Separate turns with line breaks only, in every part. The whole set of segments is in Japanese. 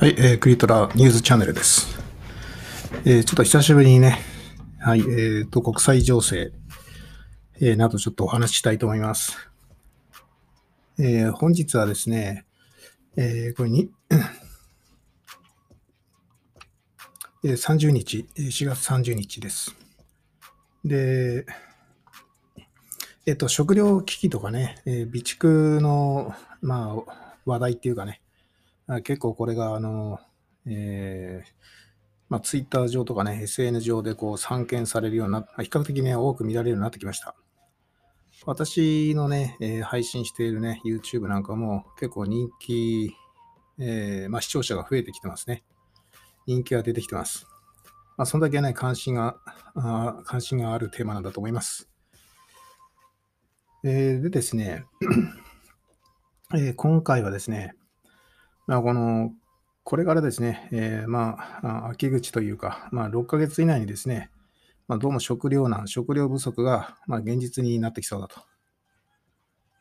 はい、えー、クリトラニュースチャンネルです。えー、ちょっと久しぶりにね、はい、えー、と、国際情勢、えー、などちょっとお話ししたいと思います。えー、本日はですね、えー、これに、えー、30日、4月30日です。で、えっ、と、食料危機とかね、えー、備蓄の、まあ、話題っていうかね、結構これが、あの、えー、まあ、ツイッター上とかね、SN 上でこう散見されるような、比較的ね、多く見られるようになってきました。私のね、えー、配信しているね、YouTube なんかも結構人気、えー、まあ、視聴者が増えてきてますね。人気が出てきてます。まあ、そんだけね、関心があ、関心があるテーマなんだと思います。えー、でですね、えー、今回はですね、まあ、この、これからですね、えー、まあ、秋口というか、まあ、6ヶ月以内にですね、まあ、どうも食糧難、食料不足が、まあ、現実になってきそうだと。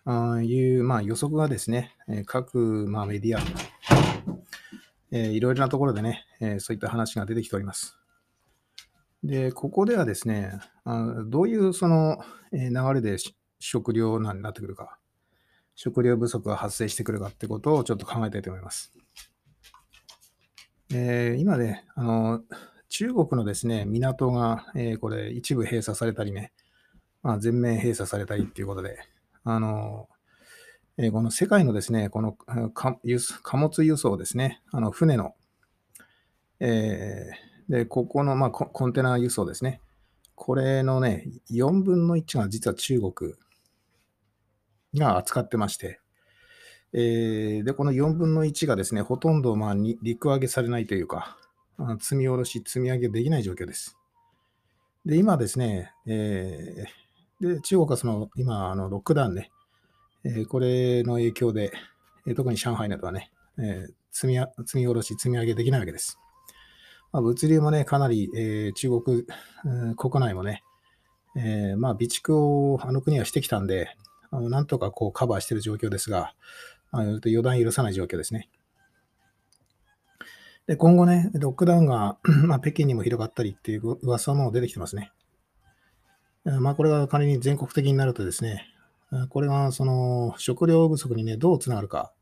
あいう、まあ、予測がですね、各、まあ、メディア、えー、いろいろなところでね、えー、そういった話が出てきております。で、ここではですね、あどういうその、え流れで食料難になってくるか。食料不足が発生してくるかってことをちょっと考えたいと思います。えー、今ね、あの、中国のですね、港が、えー、これ一部閉鎖されたりね、まあ、全面閉鎖されたりっていうことで、あの、えー、この世界のですね、この貨物輸送ですね、あの船の、えー、で、ここの、まあ、コンテナ輸送ですね、これのね、4分の1が実は中国が扱ってまして、えー、で、この4分の1がですね、ほとんどまあ陸揚げされないというか、積み下ろし、積み上げできない状況です。で、今ですね、えー、で中国はその今、あのロックダウンね、えー、これの影響で、えー、特に上海などはね、えー、積み積み下ろし、積み上げできないわけです。まあ、物流もね、かなり、えー、中国、うん、国内もね、えー、まあ備蓄をあの国はしてきたんで、あのなんとかこうカバーしている状況ですが、あの予断許さない状況ですね。で今後ね、ロックダウンが まあ、北京にも広がったりっていう噂も出てきてますね。まあ、これが仮に全国的になるとですね、これがその食料不足にね、どうつながるか。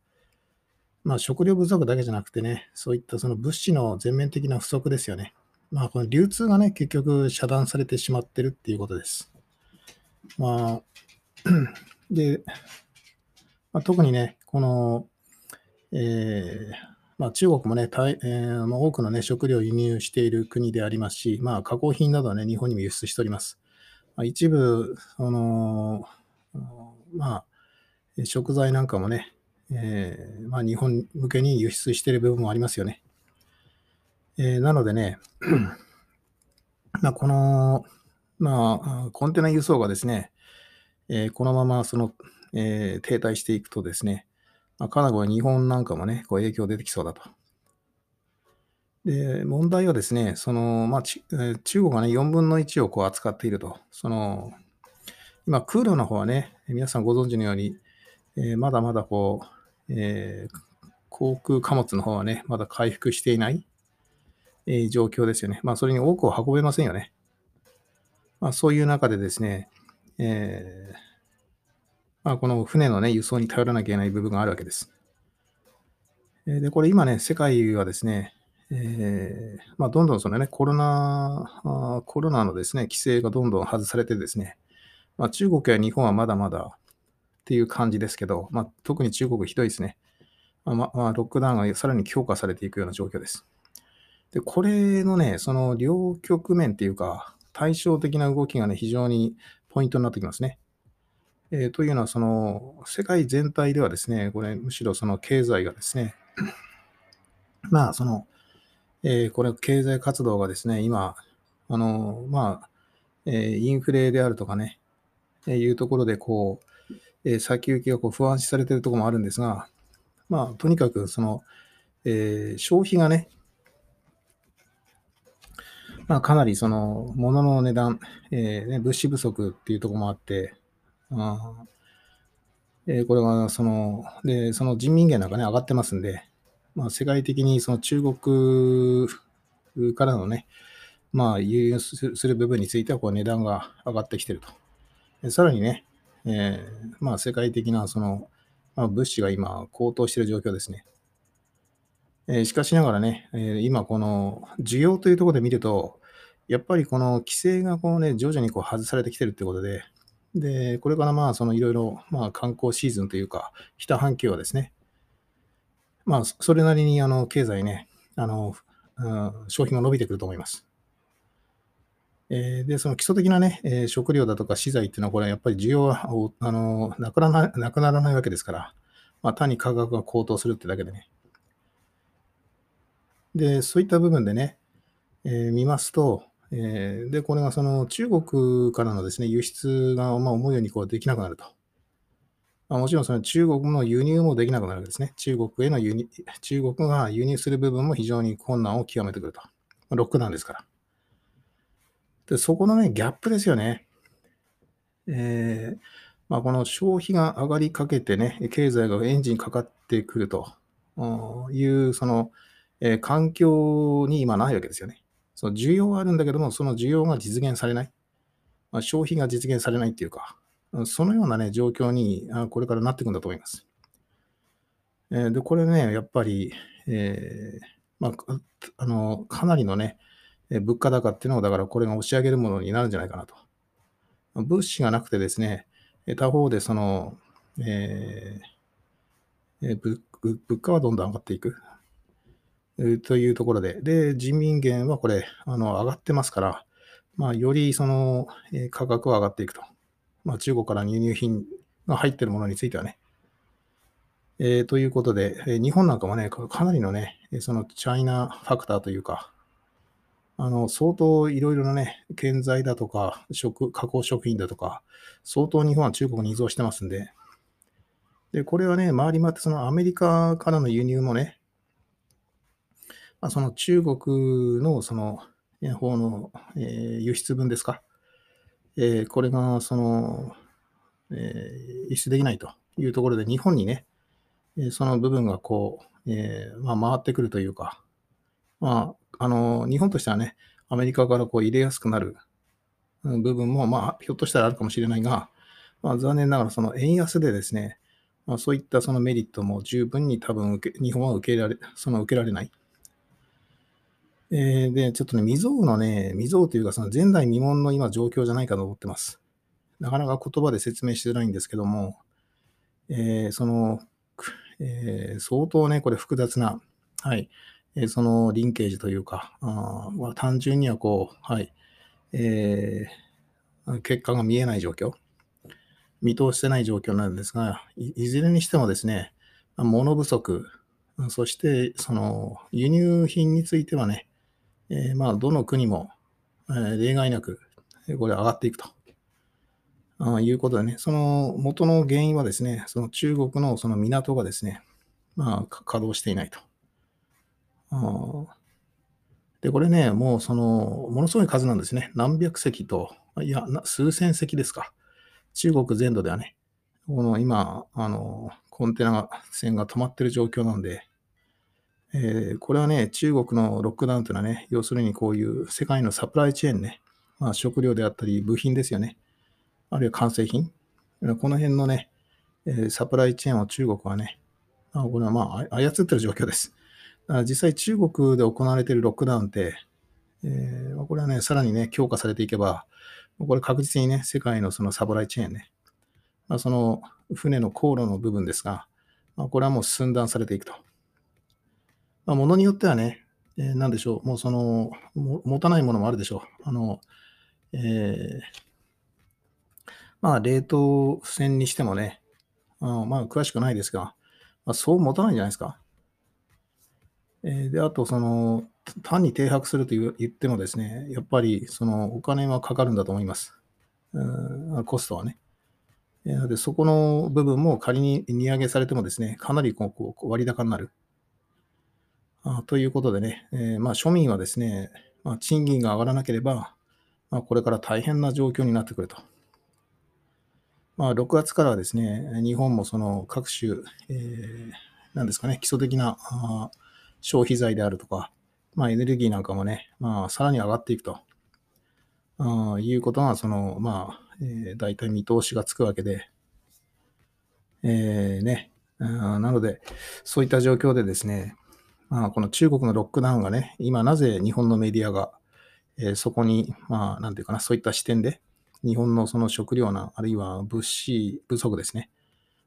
まあ、食料不足だけじゃなくてね、そういったその物資の全面的な不足ですよね。まあ、この流通がね、結局遮断されてしまってるっていうことです。まあ、で、まあ、特にね、この、えーまあ、中国もね、大えーまあ、多くの、ね、食料を輸入している国でありますし、まあ、加工品などは、ね、日本にも輸出しております。まあ、一部、そのまあ、食材なんかもね、えーまあ、日本向けに輸出している部分もありますよね。えー、なのでね、まあ、この、まあ、コンテナ輸送がですね、えー、このままその、えー、停滞していくとですね、まあ、かなり日本なんかもね、こう影響出てきそうだと。で、問題はですね、その、まあ、ちえー、中国がね、4分の1をこう扱っていると。その、今、空路の方はね、皆さんご存知のように、え、まだまだこう、え、航空貨物の方はね、まだ回復していない、え、状況ですよね。まあ、それに多くを運べませんよね。まあ、そういう中でですね、えー、まあ、この船の、ね、輸送に頼らなきゃいけない部分があるわけです。で、これ今ね、世界はですね、えー、まあ、どんどんそのね、コロナ、コロナのですね、規制がどんどん外されてですね、まあ、中国や日本はまだまだっていう感じですけど、まあ、特に中国ひどいですね。まあ、ロックダウンがさらに強化されていくような状況です。で、これのね、その両局面っていうか、対照的な動きがね、非常にポイントになってきますね。えー、というのは、その世界全体ではですね、これ、むしろその経済がですね、まあ、その、えー、これ、経済活動がですね、今、あの、まあ、えー、インフレであるとかね、えー、いうところで、こう、えー、先行きがこう不安視されているところもあるんですが、まあ、とにかく、その、え、消費がね、まあ、かなりその、物の値段、えーね、物資不足っていうところもあって、あえー、これはその、で、その人民元なんかね、上がってますんで、まあ、世界的にその中国からのね、まあ、輸入する部分についてはこう値段が上がってきてると。さらにね、えー、まあ、世界的なその、まあ、物資が今高騰している状況ですね。えー、しかしながらね、えー、今この需要というところで見ると、やっぱりこの規制がこうね、徐々にこう外されてきてるってことで、で、これからまあ、そのいろいろ、まあ、観光シーズンというか、北半球はですね、まあ、それなりにあの経済ね、あの、うん、消費が伸びてくると思います。えー、で、その基礎的なね、えー、食料だとか資材っていうのは、これはやっぱり需要はあのなくならなくならないわけですから、まあ、単に価格が高騰するってだけでね。で、そういった部分でね、えー、見ますと、えー、で、これがその中国からのですね、輸出がま思うようにこうできなくなると。まあ、もちろんその中国の輸入もできなくなるわけですね。中国への輸入、中国が輸入する部分も非常に困難を極めてくると。ロックダウンですから。で、そこのね、ギャップですよね。えー、まあ、この消費が上がりかけてね、経済がエンジンかかってくるという、その、え、環境に今ないわけですよね。その需要はあるんだけども、その需要が実現されない。まあ、消費が実現されないっていうか、そのようなね、状況にこれからなっていくんだと思います。え、で、これね、やっぱり、えー、まあ、あの、かなりのね、物価高っていうのを、だからこれが押し上げるものになるんじゃないかなと。物資がなくてですね、他方でその、えー、物価はどんどん上がっていく。というところで、で、人民元はこれ、あの、上がってますから、まあ、よりその、価格は上がっていくと。まあ、中国から輸入品が入ってるものについてはね。えー、ということで、え日本なんかもね、かなりのね、そのチャイナファクターというか、あの、相当いろいろなね、建材だとか、食、加工食品だとか、相当日本は中国に依存してますんで、で、これはね、回り回ってそのアメリカからの輸入もね、まあ、その中国のその方の、えー、輸出分ですか、えー、これがその、えー、輸出できないというところで、日本にね、その部分がこう、えーまあ、回ってくるというか、まあ、あの、日本としてはね、アメリカからこう入れやすくなる部分も、まあ、ひょっとしたらあるかもしれないが、まあ、残念ながらその円安でですね、まあ、そういったそのメリットも十分に多分受け、日本は受けられ、その受けられない。えー、で、ちょっとね、未曾有のね、未曾有というか、その前代未聞の今状況じゃないかと思ってます。なかなか言葉で説明しづらいんですけども、えー、その、えー、相当ね、これ複雑な、はい、えそのリンケージというか、あ単純にはこう、はい、えー、結果が見えない状況、見通してない状況なんですが、いいずれにしてもですね、物不足、そしてその輸入品についてはね、えー、まあ、どの国も、えー、例外なく、これ上がっていくと。あいうことでね、その元の原因はですね、その中国のその港がですね、まあ、稼働していないと。で、これね、もうその、ものすごい数なんですね。何百隻と、いや、数千隻ですか。中国全土ではね、この今、あの、コンテナ船が止まってる状況なんで、えー、これはね、中国のロックダウンというのはね、要するにこういう世界のサプライチェーンね、まあ、食料であったり部品ですよね。あるいは完成品。この辺のね、え、サプライチェーンを中国はね、あこれはまあ操ってる状況です。だから実際中国で行われているロックダウンって、えー、これはね、さらにね、強化されていけば、これ確実にね、世界のそのサプライチェーンね、まあ、その船の航路の部分ですが、まあ、これはもう寸断されていくと。まあ、ものによってはね、えー、なんでしょう、もうその、持たないものもあるでしょう。あの、えー、まあ、冷凍船にしてもね、あまあ、詳しくないですが、まあ、そう持たないんじゃないですか。えで、あと、その、単に停泊すると言ってもですね、やっぱり、その、お金はかかるんだと思います。うんコストはね。なので、そこの部分も仮に値上げされてもですね、かなりこう割高になる。ということでね、えー、まあ、庶民はですね、まあ、賃金が上がらなければ、まあ、これから大変な状況になってくると。まあ、6月からはですね、日本もその各種、えー、なんですかね、基礎的なあ消費財であるとか、まあ、エネルギーなんかもね、まあ、さらに上がっていくと、あいうことが、その、まあ、えー、大体見通しがつくわけで、えー、ね、なので、そういった状況でですね、まあ、この中国のロックダウンがね、今なぜ日本のメディアが、えー、そこに、まあ、なんていうかな、そういった視点で、日本のその食料な、あるいは物資不足ですね。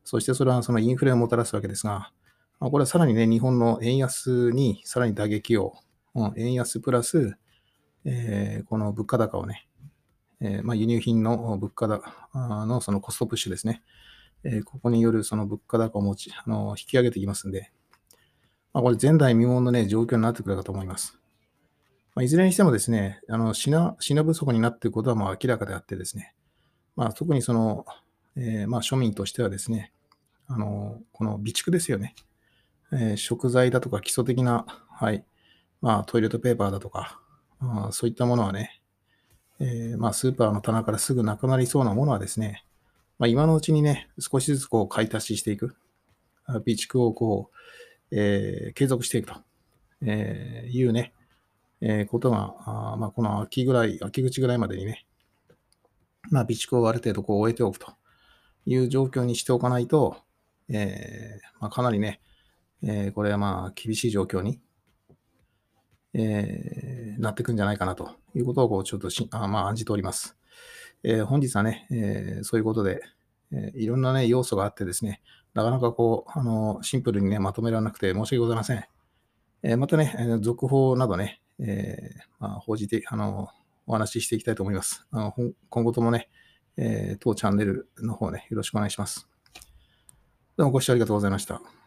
そしてそれはそのインフレをもたらすわけですが、まあ、これはさらにね、日本の円安にさらに打撃を、うん、円安プラス、えー、この物価高をね、えー、まあ、輸入品の物価高のそのコストプッシュですね。えー、ここによるその物価高を持ち、あの、引き上げていきますんで、まあ、これ前代未聞のね、状況になってくるかと思います。まあ、いずれにしてもですね、あの品品不足になっていることはまあ明らかであってですね、まあ、特にその、えー、まあ庶民としてはですね、あのこの備蓄ですよね、えー、食材だとか基礎的な、はい、まあ、トイレットペーパーだとか、まあ、そういったものはね、えー、まあ、スーパーの棚からすぐなくなりそうなものはですね、まあ、今のうちにね、少しずつこう買い足ししていく、備蓄をこう、えー、継続していくと、えー、いうね、えー、ことが、あまあ、この秋ぐらい、秋口ぐらいまでにね、まあ、備蓄をある程度こう終えておくと。いう状況にしておかないと、えー、まあ、かなりね、えー、これはまあ厳しい状況に、えー、なっていくんじゃないかなと。いうことをこうちょっとしあ、まあ、案じております。えー、本日はね、えー、そういうことで、えー、いろんなね、要素があってですね、なかなかこう、あの、シンプルにね、まとめられなくて申し訳ございません。えー、またね、続報などね、えー、まあ、報じて、あの、お話ししていきたいと思います。あの今後ともね、え、当チャンネルの方ね、よろしくお願いします。どうもご視聴ありがとうございました。